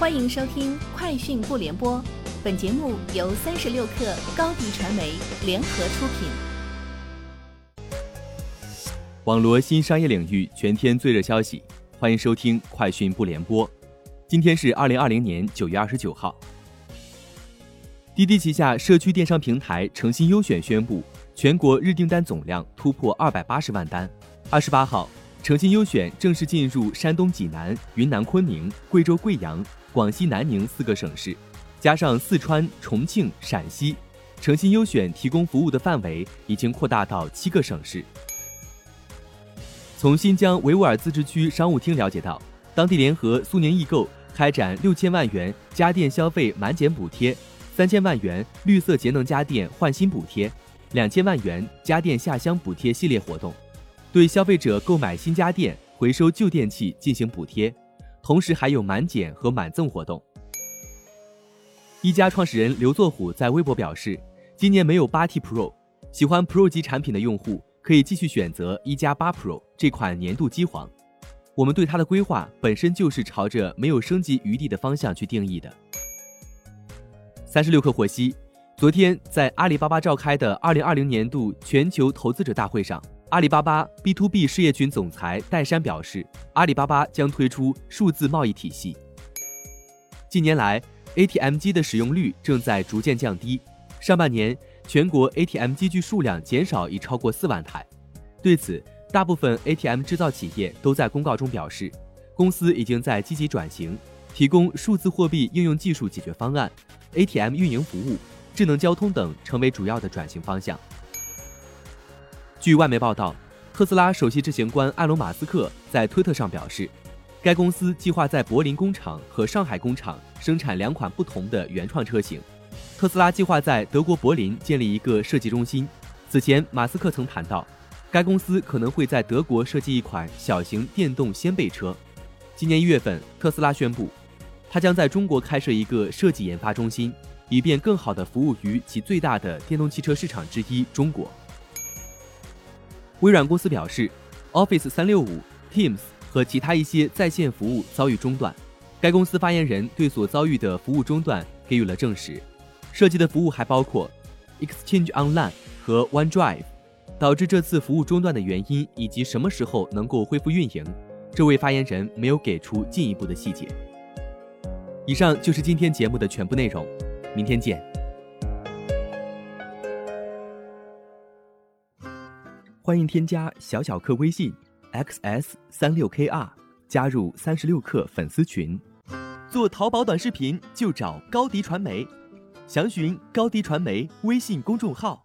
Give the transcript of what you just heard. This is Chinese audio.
欢迎收听《快讯不联播》，本节目由三十六克高低传媒联合出品。网罗新商业领域全天最热消息，欢迎收听《快讯不联播》。今天是二零二零年九月二十九号。滴滴旗下社区电商平台诚心优选宣布，全国日订单总量突破二百八十万单。二十八号，诚心优选正式进入山东济南、云南昆明、贵州贵阳。广西南宁四个省市，加上四川、重庆、陕西，诚心优选提供服务的范围已经扩大到七个省市。从新疆维吾尔自治区商务厅了解到，当地联合苏宁易购开展六千万元家电消费满减补贴、三千万元绿色节能家电换新补贴、两千万元家电下乡补贴系列活动，对消费者购买新家电回收旧电器进行补贴。同时还有满减和满赠活动。一加创始人刘作虎在微博表示，今年没有八 T Pro，喜欢 Pro 级产品的用户可以继续选择一加八 Pro 这款年度机皇。我们对它的规划本身就是朝着没有升级余地的方向去定义的。三十六氪获悉，昨天在阿里巴巴召开的二零二零年度全球投资者大会上。阿里巴巴 B to B 事业群总裁戴珊表示，阿里巴巴将推出数字贸易体系。近年来，ATM 机的使用率正在逐渐降低。上半年，全国 ATM 机具数量减少已超过四万台。对此，大部分 ATM 制造企业都在公告中表示，公司已经在积极转型，提供数字货币应用技术解决方案、ATM 运营服务、智能交通等，成为主要的转型方向。据外媒报道，特斯拉首席执行官埃隆·马斯克在推特上表示，该公司计划在柏林工厂和上海工厂生产两款不同的原创车型。特斯拉计划在德国柏林建立一个设计中心。此前，马斯克曾谈到，该公司可能会在德国设计一款小型电动掀背车。今年一月份，特斯拉宣布，它将在中国开设一个设计研发中心，以便更好地服务于其最大的电动汽车市场之一——中国。微软公司表示，Office 三六五、Teams 和其他一些在线服务遭遇中断。该公司发言人对所遭遇的服务中断给予了证实。涉及的服务还包括 Exchange Online 和 OneDrive。导致这次服务中断的原因以及什么时候能够恢复运营，这位发言人没有给出进一步的细节。以上就是今天节目的全部内容，明天见。欢迎添加小小客微信，xs 三六 kr，加入三十六氪粉丝群。做淘宝短视频就找高迪传媒，详询高迪传媒微信公众号。